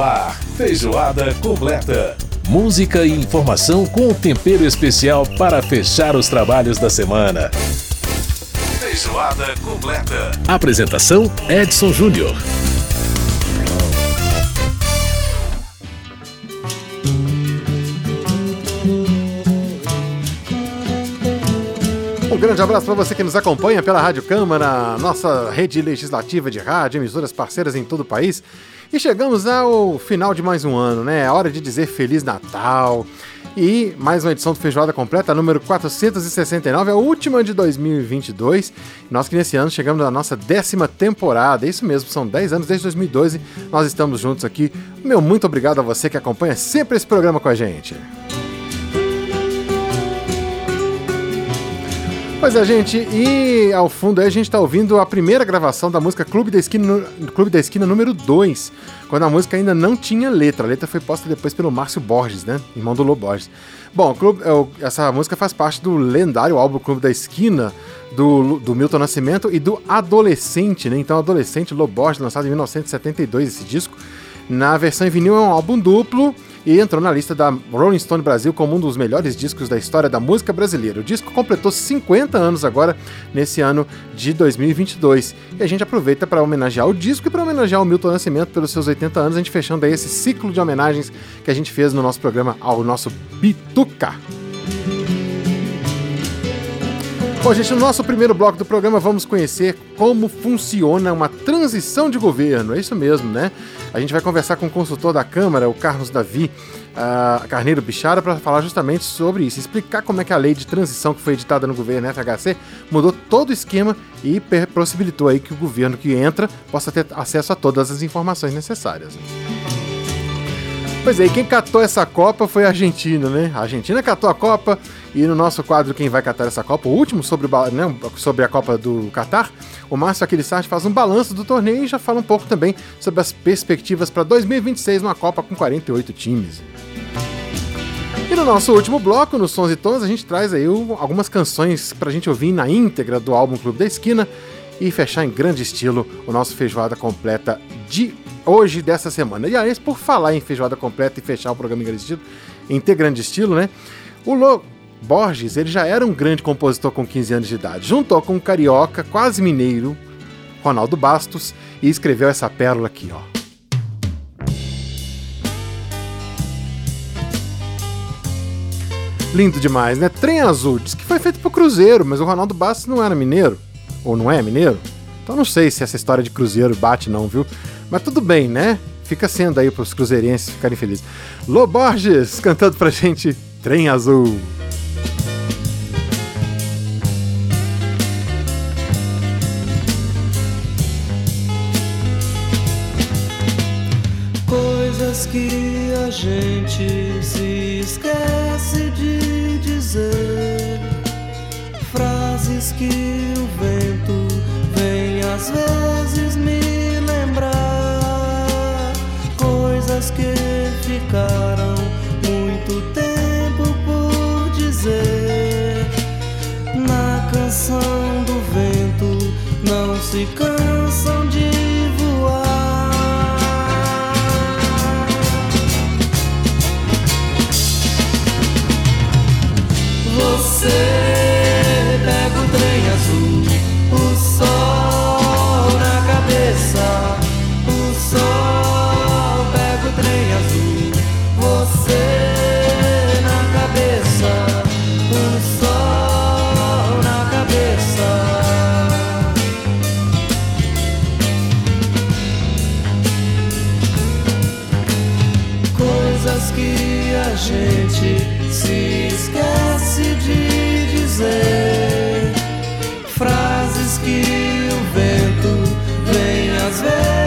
Ar, feijoada completa. Música e informação com tempero especial para fechar os trabalhos da semana. Feijoada completa. Apresentação: Edson Júnior. Um grande abraço para você que nos acompanha pela Rádio Câmara, nossa rede legislativa de rádio, emissoras parceiras em todo o país. E chegamos ao final de mais um ano, né? É hora de dizer Feliz Natal. E mais uma edição do Feijoada Completa, número 469, a última de 2022. Nós que nesse ano chegamos na nossa décima temporada, é isso mesmo, são 10 anos desde 2012. Nós estamos juntos aqui. Meu muito obrigado a você que acompanha sempre esse programa com a gente. Pois é, gente, e ao fundo aí a gente está ouvindo a primeira gravação da música Clube da Esquina, Clube da Esquina número 2, quando a música ainda não tinha letra. A letra foi posta depois pelo Márcio Borges, né? Irmão do Lô Borges. Bom, Clube, é essa música faz parte do lendário álbum Clube da Esquina, do, do Milton Nascimento e do Adolescente, né? Então, Adolescente, Lô Borges, lançado em 1972 esse disco. Na versão em vinil é um álbum duplo e entrou na lista da Rolling Stone Brasil como um dos melhores discos da história da música brasileira. O disco completou 50 anos agora, nesse ano de 2022. E a gente aproveita para homenagear o disco e para homenagear o Milton Nascimento pelos seus 80 anos, a gente fechando aí esse ciclo de homenagens que a gente fez no nosso programa ao nosso Bituca. Bom, gente, no nosso primeiro bloco do programa vamos conhecer como funciona uma transição de governo. É isso mesmo, né? A gente vai conversar com o consultor da Câmara, o Carlos Davi uh, Carneiro Bichara, para falar justamente sobre isso, explicar como é que a lei de transição que foi editada no governo FHC mudou todo o esquema e possibilitou aí que o governo que entra possa ter acesso a todas as informações necessárias. Pois é, e quem catou essa Copa foi a Argentina, né? A Argentina catou a Copa e no nosso quadro Quem Vai Catar essa Copa, o último sobre, o, né, sobre a Copa do Catar, o Márcio Aquilissart faz um balanço do torneio e já fala um pouco também sobre as perspectivas para 2026 numa Copa com 48 times. E no nosso último bloco, nos Sons e Tons, a gente traz aí algumas canções pra gente ouvir na íntegra do álbum Clube da Esquina e fechar em grande estilo o nosso feijoada completa de hoje, dessa semana. E aí, por falar em feijoada completa e fechar o programa em grande estilo, em ter grande estilo, né? O Borges, ele já era um grande compositor com 15 anos de idade. Juntou com um carioca, quase mineiro, Ronaldo Bastos, e escreveu essa pérola aqui, ó. Lindo demais, né? Trem Azul, diz que foi feito pro Cruzeiro, mas o Ronaldo Bastos não era mineiro. Ou não é mineiro? Então não sei se essa história de Cruzeiro bate não, viu? Mas tudo bem, né? Fica sendo aí pros cruzeirenses ficarem felizes. Lô Borges cantando pra gente Trem Azul. Gente coisas que a gente se esquece de dizer, frases que o vento vem às vezes.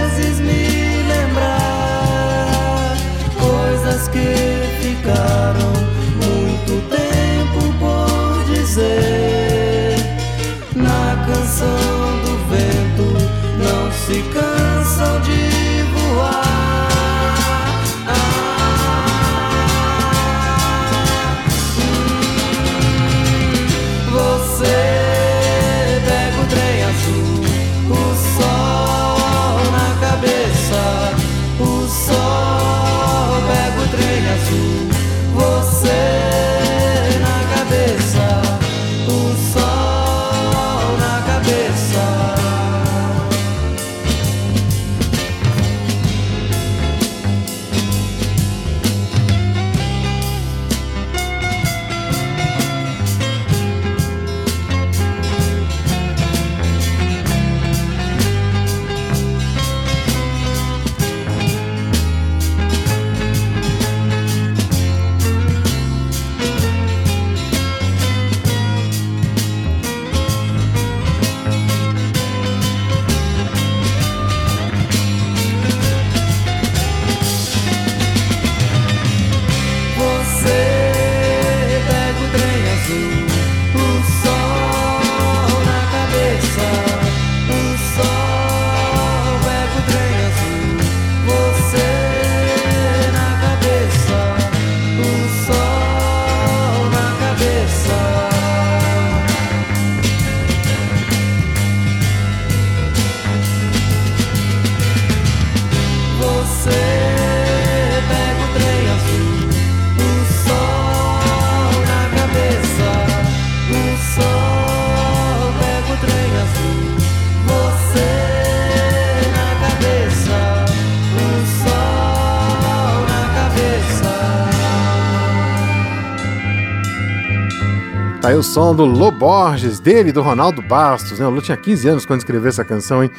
Aí o som do Lô Borges, dele, do Ronaldo Bastos, né? O Lô tinha 15 anos quando escreveu essa canção, hein?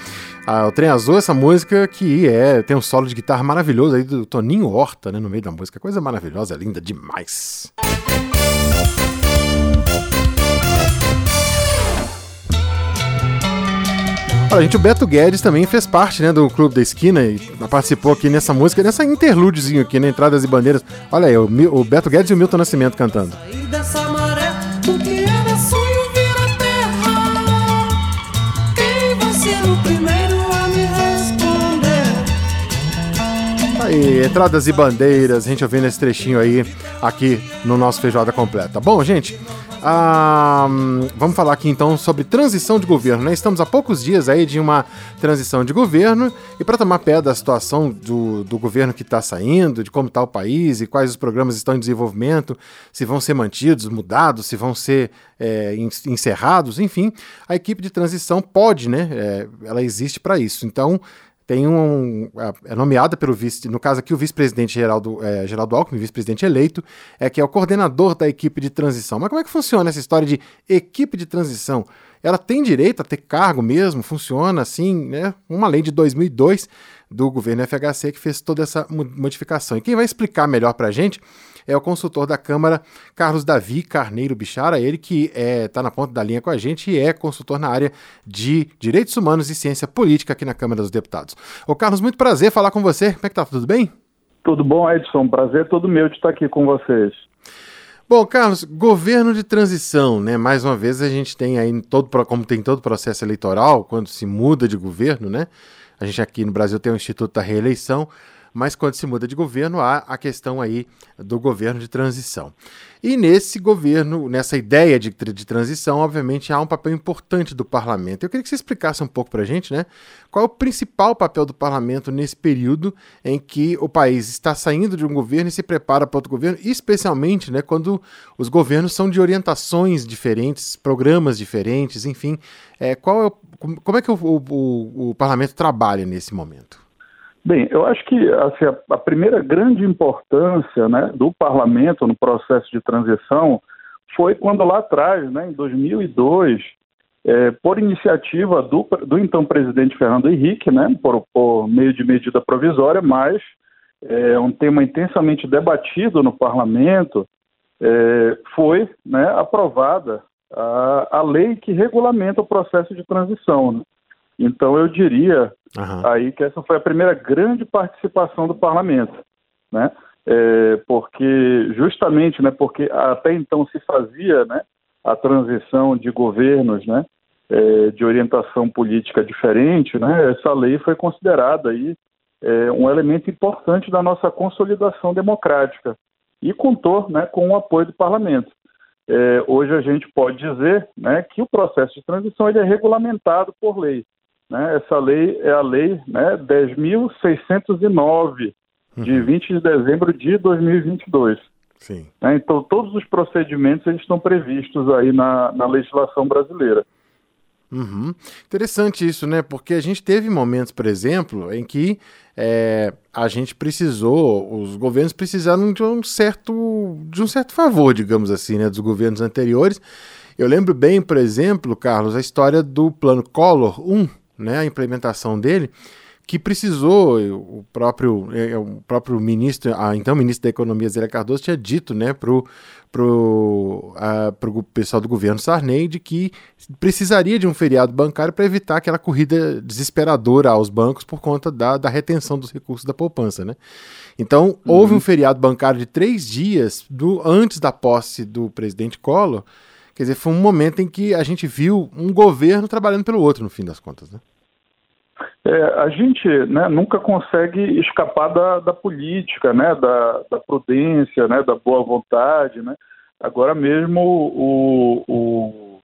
Ah, o Trem Azul, essa música que é, tem um solo de guitarra maravilhoso aí do Toninho Horta, né? No meio da música. Coisa maravilhosa, linda demais. Olha, gente, o Beto Guedes também fez parte, né, do Clube da Esquina e participou aqui nessa música, nessa interlúdiozinho aqui, né, Entradas e Bandeiras. Olha aí, o, o Beto Guedes e o Milton Nascimento cantando. Aí, entradas e bandeiras, a gente ouvindo esse trechinho aí aqui no nosso Feijoada Completa. Bom, gente, ah, vamos falar aqui então sobre transição de governo. Né? Estamos há poucos dias aí de uma transição de governo e para tomar pé da situação do, do governo que está saindo, de como está o país e quais os programas estão em desenvolvimento, se vão ser mantidos, mudados, se vão ser é, encerrados, enfim, a equipe de transição pode, né? É, ela existe para isso. Então tem um. É nomeada pelo vice, no caso aqui, o vice-presidente Geraldo, é, Geraldo Alckmin, vice-presidente eleito, é que é o coordenador da equipe de transição. Mas como é que funciona essa história de equipe de transição? Ela tem direito a ter cargo mesmo? Funciona assim, né? Uma lei de 2002 do governo FHC que fez toda essa modificação. E quem vai explicar melhor para a gente é o consultor da Câmara, Carlos Davi Carneiro Bichara, ele que está é, tá na ponta da linha com a gente e é consultor na área de Direitos Humanos e Ciência Política aqui na Câmara dos Deputados. Ô Carlos, muito prazer falar com você. Como é que tá? Tudo bem? Tudo bom, Edson. Prazer todo meu de estar aqui com vocês. Bom, Carlos, governo de transição, né? Mais uma vez a gente tem aí todo, como tem todo processo eleitoral, quando se muda de governo, né? A gente aqui no Brasil tem o Instituto da Reeleição mas quando se muda de governo, há a questão aí do governo de transição. E nesse governo, nessa ideia de, de transição, obviamente há um papel importante do parlamento. Eu queria que você explicasse um pouco para a gente, né? Qual é o principal papel do parlamento nesse período em que o país está saindo de um governo e se prepara para outro governo, especialmente né, quando os governos são de orientações diferentes, programas diferentes, enfim. É, qual é o, como é que o, o, o parlamento trabalha nesse momento? Bem, eu acho que assim, a, primeira grande importância né, do parlamento no processo de transição foi quando lá atrás, né, em 2002, é, por iniciativa do, do, então presidente Fernando Henrique, né, por, por meio de medida provisória, mas é um tema intensamente debatido no parlamento, é, foi né, aprovada a, a lei que regulamenta o processo de transição. Né? Então eu diria uhum. aí que essa foi a primeira grande participação do parlamento, né? É, porque justamente, né, porque até então se fazia, né, a transição de governos, né, é, de orientação política diferente, né? Essa lei foi considerada aí é, um elemento importante da nossa consolidação democrática e contou, né, com o apoio do parlamento. É, hoje a gente pode dizer né, que o processo de transição ele é regulamentado por lei. Né? Essa lei é a lei né, 10.609, de 20 uhum. de dezembro de 2022. Sim. Né? Então, todos os procedimentos eles estão previstos aí na, na legislação brasileira. Uhum. Interessante isso, né? Porque a gente teve momentos, por exemplo, em que é, a gente precisou, os governos precisaram de um certo, de um certo favor, digamos assim, né, dos governos anteriores. Eu lembro bem, por exemplo, Carlos, a história do Plano Collor 1, né, a implementação dele, que precisou, o próprio, é, é, o próprio ministro, a então ministro da Economia, Zé Cardoso, tinha dito né, para o pro, pro pessoal do governo Sarney de que precisaria de um feriado bancário para evitar aquela corrida desesperadora aos bancos por conta da, da retenção dos recursos da poupança. Né? Então, uhum. houve um feriado bancário de três dias do, antes da posse do presidente Collor. Quer dizer, foi um momento em que a gente viu um governo trabalhando pelo outro, no fim das contas. Né? É, a gente né, nunca consegue escapar da, da política, né, da, da, prudência, né, da boa vontade. Né? Agora mesmo o, o,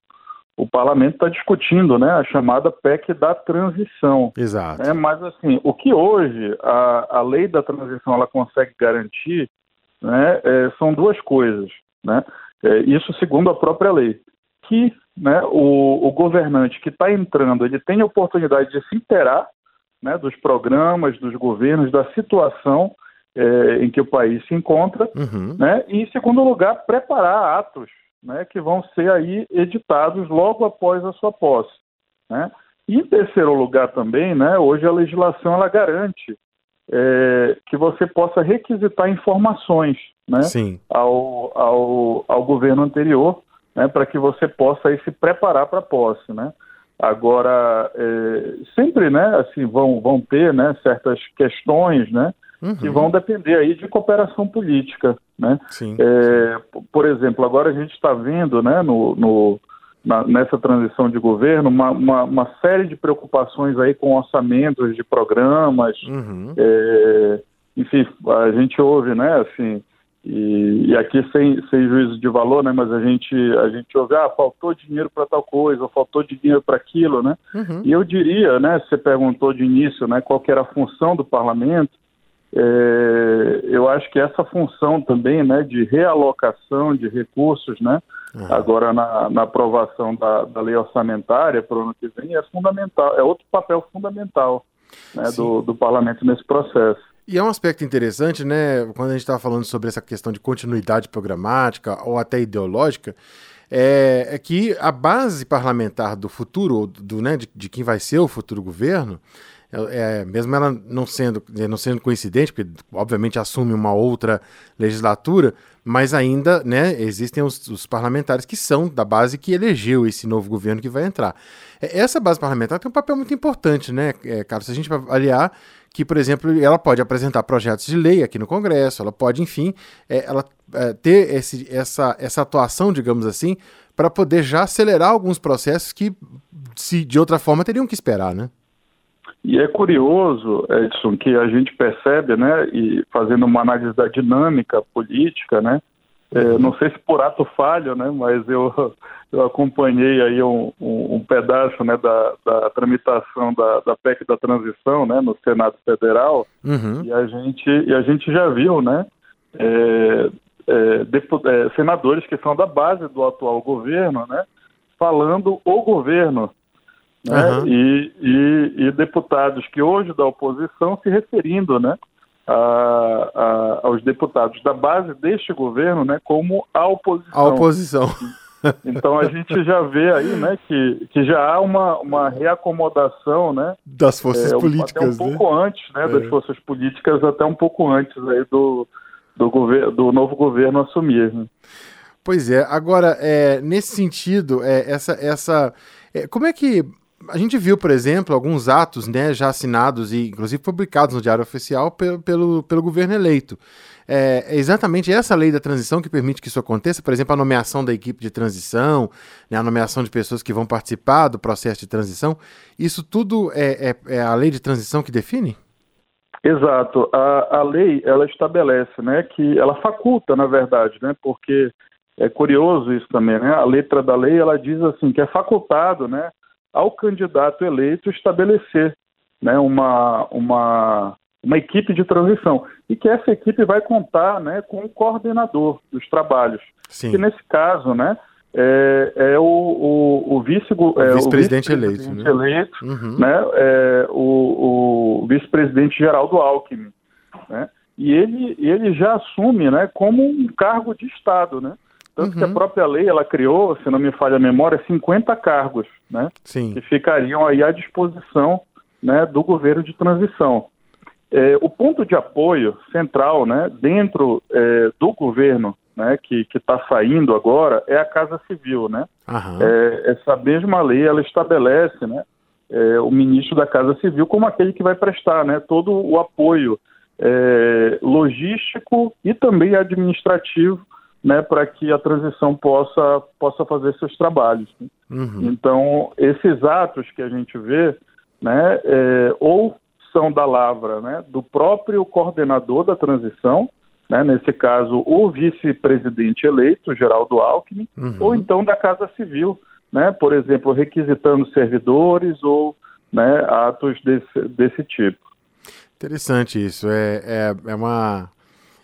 o parlamento está discutindo né, a chamada PEC da transição. Exato. Né? Mas assim, o que hoje a, a lei da transição ela consegue garantir né, é, são duas coisas. Né? É, isso segundo a própria lei. Que né, o, o governante que está entrando, ele tem a oportunidade de se interar né, dos programas, dos governos, da situação é, em que o país se encontra, uhum. né, e, em segundo lugar, preparar atos né, que vão ser aí editados logo após a sua posse. Né? E em terceiro lugar também, né, hoje a legislação ela garante é, que você possa requisitar informações Ao, ao, ao governo anterior né, para que você possa aí, se preparar para a posse. Né? Agora, é, sempre né, assim, vão, vão ter né, certas questões né, uhum. que vão depender aí de cooperação política. Né? Sim, é, sim. Por exemplo, agora a gente está vendo né, no, no na, nessa transição de governo uma, uma, uma, série de preocupações aí com orçamentos de programas. Uhum. É, enfim, a gente ouve, né, assim, e, e, aqui sem, sem juízo de valor, né, mas a gente, a gente ouve, ah, faltou dinheiro para tal coisa, ou faltou dinheiro para aquilo, né? Uhum. E eu diria, né, você perguntou de início, né, qual era a função do parlamento, é, eu acho que essa função também, né, de realocação de recursos, né, uhum. agora na, na, aprovação da, da lei orçamentária para o ano que vem é fundamental, é outro papel fundamental né, do, do parlamento nesse processo. E é um aspecto interessante, né, quando a gente estava falando sobre essa questão de continuidade programática ou até ideológica, é, é que a base parlamentar do futuro, do, né, de, de quem vai ser o futuro governo, é, mesmo ela não sendo, não sendo coincidente, porque obviamente assume uma outra legislatura, mas ainda né, existem os, os, parlamentares que são da base que elegeu esse novo governo que vai entrar. É, essa base parlamentar tem um papel muito importante, né, é, Carlos? Se a gente avaliar que, por exemplo, ela pode apresentar projetos de lei aqui no Congresso, ela pode, enfim, é, ela é, ter esse, essa, essa atuação, digamos assim, para poder já acelerar alguns processos que, se de outra forma, teriam que esperar, né? E é curioso, Edson, que a gente percebe, né, e fazendo uma análise da dinâmica política, né, é, não sei se por ato falho, né, mas eu, eu acompanhei aí um, um, um pedaço, né, da, da tramitação da, da, PEC da transição, né, no Senado Federal, uhum. e a gente e a gente já viu, né, é, é, é senadores que são da base do atual governo, né, falando o governo né? Uhum. E, e, e, deputados que hoje da oposição se referindo né, a, a, aos deputados da base deste governo né, como a oposição. A oposição. Então a gente já vê aí, né, que, que já há uma, uma reacomodação, né, das forças é, políticas, até um né? pouco antes, né, é. das forças políticas até um pouco antes aí do do, governo, do novo governo assumir. Né? Pois é. Agora, é, nesse sentido, é, essa essa é, como é que a gente viu, por exemplo, alguns atos né, já assinados e inclusive publicados no Diário Oficial pelo, pelo, pelo governo eleito. É, exatamente essa lei da transição que permite que isso aconteça, por exemplo, a nomeação da equipe de transição, né, a nomeação de pessoas que vão participar do processo de transição. Isso tudo é, é, é a lei de transição que define? Exato. A, a lei ela estabelece, né, que ela faculta, na verdade, né, porque é curioso isso também, né? A letra da lei ela diz assim que é facultado, né, ao candidato eleito estabelecer né, uma, uma, uma equipe de transição e que essa equipe vai contar né, com o coordenador dos trabalhos. Sim. Que nesse caso né, é, é o, o, o vice-presidente é, vice eleito, né? eleito uhum. né, é o, o vice-presidente Geraldo Alckmin. Né, e ele, ele já assume né, como um cargo de Estado, né? Tanto uhum. que a uhum. própria lei, ela criou, se não me falha a memória, 50 cargos, né? Sim. Que ficariam aí à disposição né, do governo de transição. É, o ponto de apoio central, né, dentro é, do governo, né, que está saindo agora, é a Casa Civil, né? É, essa mesma lei, ela estabelece, né, é, o ministro da Casa Civil como aquele que vai prestar, né, todo o apoio é, logístico e também administrativo né, para que a transição possa, possa fazer seus trabalhos. Né? Uhum. Então, esses atos que a gente vê, né, é, ou da lavra né, do próprio coordenador da transição, né, nesse caso, o vice-presidente eleito, Geraldo Alckmin, uhum. ou então da Casa Civil, né, por exemplo, requisitando servidores ou né, atos desse, desse tipo. Interessante isso. É, é, é uma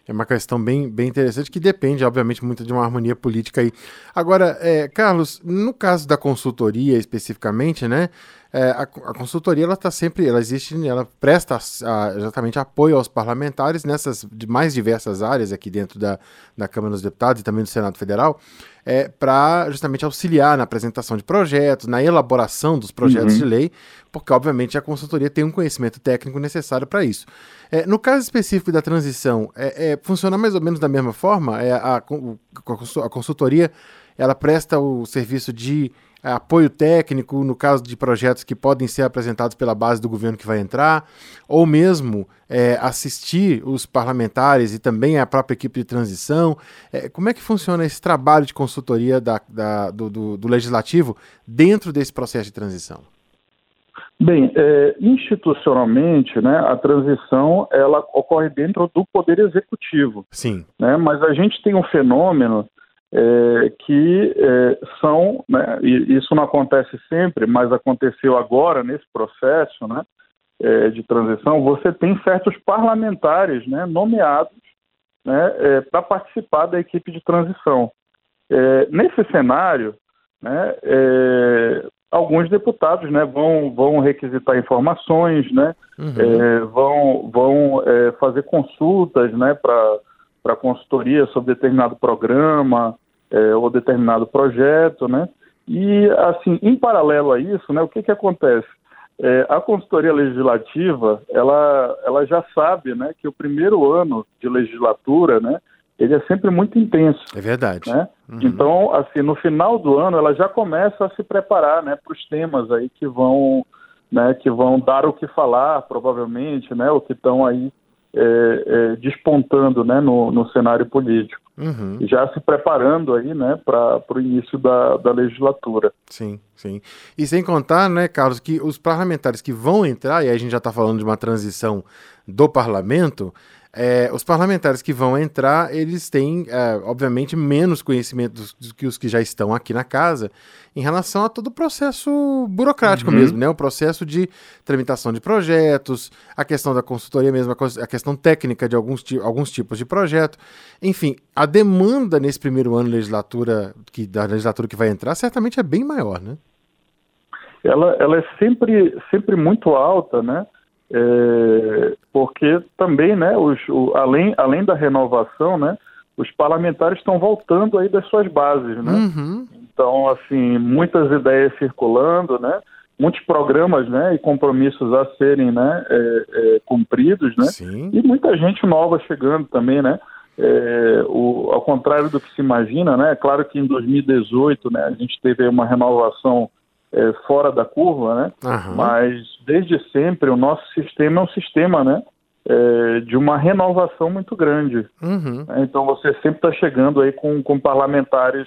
é uma questão bem, bem interessante que depende, obviamente, muito de uma harmonia política aí. Agora, é, Carlos, no caso da consultoria especificamente, né? É, a, a, consultoria ela está sempre, ela existe, ela presta a, exatamente apoio aos parlamentares nessas mais diversas áreas aqui dentro da, da Câmara dos Deputados e também do Senado Federal, é, para justamente auxiliar na apresentação de projetos, na elaboração dos projetos uhum. de lei, porque obviamente a consultoria tem um conhecimento técnico necessário para isso. É, no caso específico da transição, é, é, funciona mais ou menos da mesma forma? É, a, a consultoria ela presta o serviço de apoio técnico no caso de projetos que podem ser apresentados pela base do governo que vai entrar, ou mesmo é, assistir os parlamentares e também a própria equipe de transição. É, como é que funciona esse trabalho de consultoria da, da, do, do, do, legislativo dentro desse processo de transição? Bem, é, institucionalmente, né, a transição ela ocorre dentro do poder executivo. Sim. Né, mas a gente tem um fenômeno é, que é, são, né, e isso não acontece sempre, mas aconteceu agora nesse processo né, é, de transição, você tem certos parlamentares né, nomeados né, é, para participar da equipe de transição. É, nesse cenário, né, é, alguns deputados né, vão, vão requisitar informações, né, uhum. vão, vão fazer consultas né, para a consultoria sobre determinado programa, é, ou determinado projeto, né? E, assim, em paralelo a isso, né, o que, que acontece? É, a consultoria legislativa, ela, ela já sabe, né, que o primeiro ano de legislatura, né, ele é sempre muito intenso. É verdade. Né? Uhum. Então, assim, no final do ano, ela já começa a se preparar, né, para os temas aí que vão, né, que vão dar o que falar, provavelmente, né, ou que estão aí é, é, despontando, né, no, no cenário político uhum. já se preparando aí, né, para o início da, da legislatura. Sim, sim. E sem contar, né, Carlos, que os parlamentares que vão entrar, e aí a gente já está falando de uma transição do parlamento, é, os parlamentares que vão entrar, eles têm, é, obviamente, menos conhecimento do que os que já estão aqui na casa em relação a todo o processo burocrático uhum. mesmo, né? O processo de tramitação de projetos, a questão da consultoria mesmo, a questão técnica de alguns, alguns tipos de projeto. Enfim, a demanda nesse primeiro ano legislatura, que, da legislatura que vai entrar certamente é bem maior, né? Ela, ela é sempre, sempre muito alta, né? É, porque também, né, os, o, além, além da renovação, né, os parlamentares estão voltando aí das suas bases, né? Uhum. Então, assim, muitas ideias circulando, né? Muitos programas, né, e compromissos a serem, né, é, é, cumpridos, né? Sim. E muita gente nova chegando também, né? É, o, ao contrário do que se imagina, né? É claro que em 2018, né, a gente teve uma renovação é, fora da curva, né? Uhum. Mas desde sempre o nosso sistema é um sistema, né? É, de uma renovação muito grande. Uhum. Então você sempre está chegando aí com, com parlamentares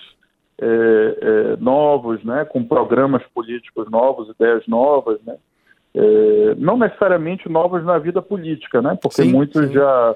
é, é, novos, né? Com programas políticos novos, ideias novas, né? É, não necessariamente novos na vida política, né? Porque sim, muitos sim. já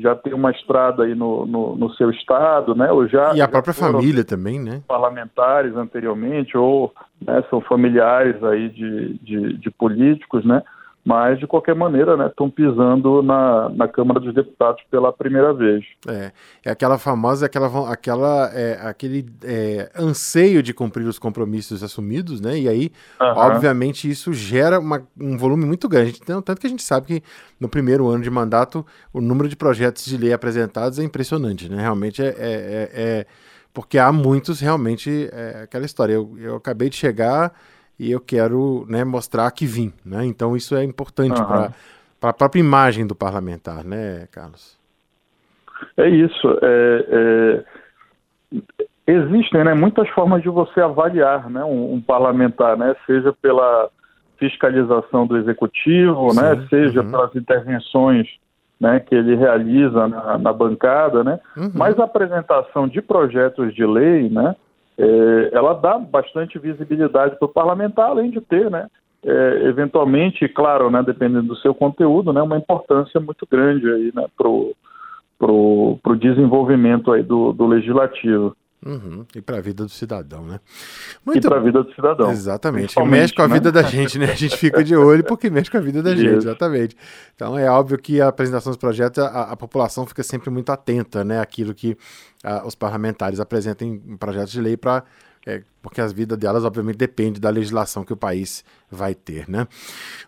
já tem uma estrada aí no, no, no, seu estado, né? Ou já, e a própria família também, né? Parlamentares anteriormente, ou né, são familiares aí de, de, de políticos, né? Mas de qualquer maneira, né, estão pisando na, na Câmara dos Deputados pela primeira vez. É, é aquela famosa, aquela, aquela, é, aquele é, anseio de cumprir os compromissos assumidos, né? E aí, uhum. obviamente, isso gera uma, um volume muito grande. Então, tanto que a gente sabe que no primeiro ano de mandato o número de projetos de lei apresentados é impressionante, né? Realmente é, é, é, é porque há muitos realmente é, aquela história. Eu, eu acabei de chegar e eu quero né, mostrar que vim. Né? Então isso é importante uhum. para a própria imagem do parlamentar, né, Carlos? É isso. É, é, existem né, muitas formas de você avaliar né, um, um, parlamentar, né, seja pela fiscalização do executivo, né, Sim. né, seja uhum. pelas intervenções né, que ele realiza na, na bancada, né, uhum. mas a apresentação de projetos de lei, né, ela dá bastante visibilidade para o parlamentar, além de ter, né, é, eventualmente, claro, né, dependendo do seu conteúdo, né, uma importância muito grande aí, né, para o desenvolvimento aí do, do legislativo. Uhum. E para a vida do cidadão, né? Muito... E para a vida do cidadão. Exatamente. Mexe com a né? vida da gente, né? A gente fica de olho porque mexe com a vida da gente, exatamente. Então é óbvio que a apresentação dos projetos, a, a população fica sempre muito atenta, né? Aquilo que a, os parlamentares apresentem em projetos de lei para é, porque as vidas delas, obviamente, depende da legislação que o país vai ter, né?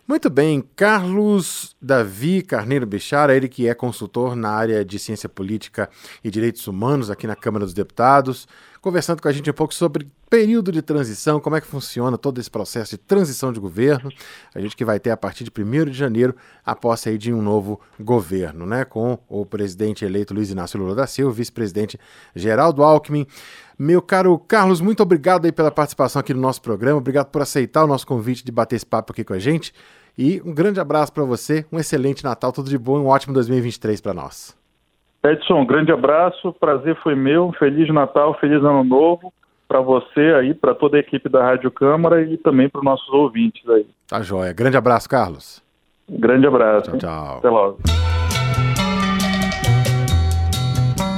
Muito bem, Carlos Davi Carneiro Bichara, ele que é consultor na área de ciência política e direitos humanos aqui na Câmara dos Deputados, conversando com a gente um pouco sobre período de transição, como é que funciona todo esse processo de transição de governo. A gente que vai ter a partir de 1 de janeiro a posse aí de um novo governo, né? Com o presidente eleito Luiz Inácio Lula da Silva, vice-presidente Geraldo Alckmin. Meu caro Carlos, muito obrigado aí pela participação aqui no nosso programa. Obrigado por aceitar o nosso convite de bater esse papo aqui com a gente. E um grande abraço para você, um excelente Natal, tudo de bom e um ótimo 2023 para nós. Edson, um grande abraço, prazer foi meu, feliz Natal, feliz Ano Novo para você aí, para toda a equipe da Rádio Câmara e também para os nossos ouvintes aí. Tá joia. Grande abraço, Carlos. Grande abraço. Tchau, tchau. Até logo.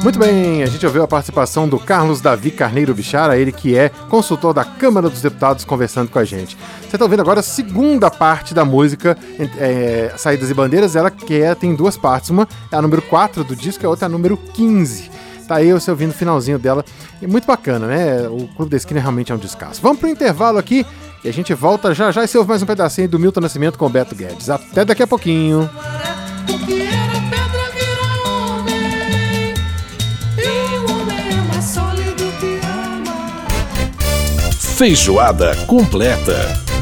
Muito bem, a gente ouviu a participação do Carlos Davi Carneiro Bichara, ele que é consultor da Câmara dos Deputados, conversando com a gente. Você está ouvindo agora a segunda parte da música é, Saídas e Bandeiras, ela que é, tem duas partes, uma é a número 4 do disco e a outra é a número 15. Tá aí você ouvindo o finalzinho dela, e muito bacana, né? O Clube da Esquina realmente é um descasso. Vamos pro intervalo aqui e a gente volta já já e você ouve mais um pedacinho do Milton Nascimento com o Beto Guedes. Até daqui a pouquinho. Feijoada completa.